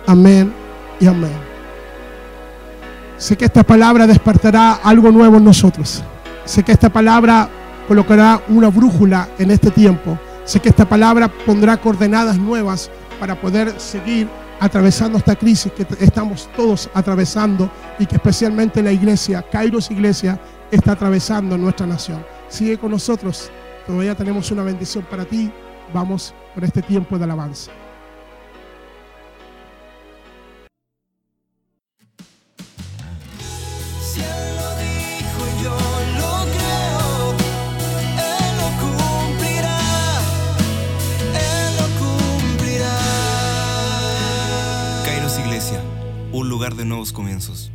amén y amén. Sé que esta palabra despertará algo nuevo en nosotros. Sé que esta palabra colocará una brújula en este tiempo. Sé que esta palabra pondrá coordenadas nuevas para poder seguir atravesando esta crisis que estamos todos atravesando y que especialmente la iglesia, Kairos Iglesia, está atravesando en nuestra nación. Sigue con nosotros. Todavía tenemos una bendición para ti. Vamos con este tiempo de alabanza. Lugar de nuevos comienzos.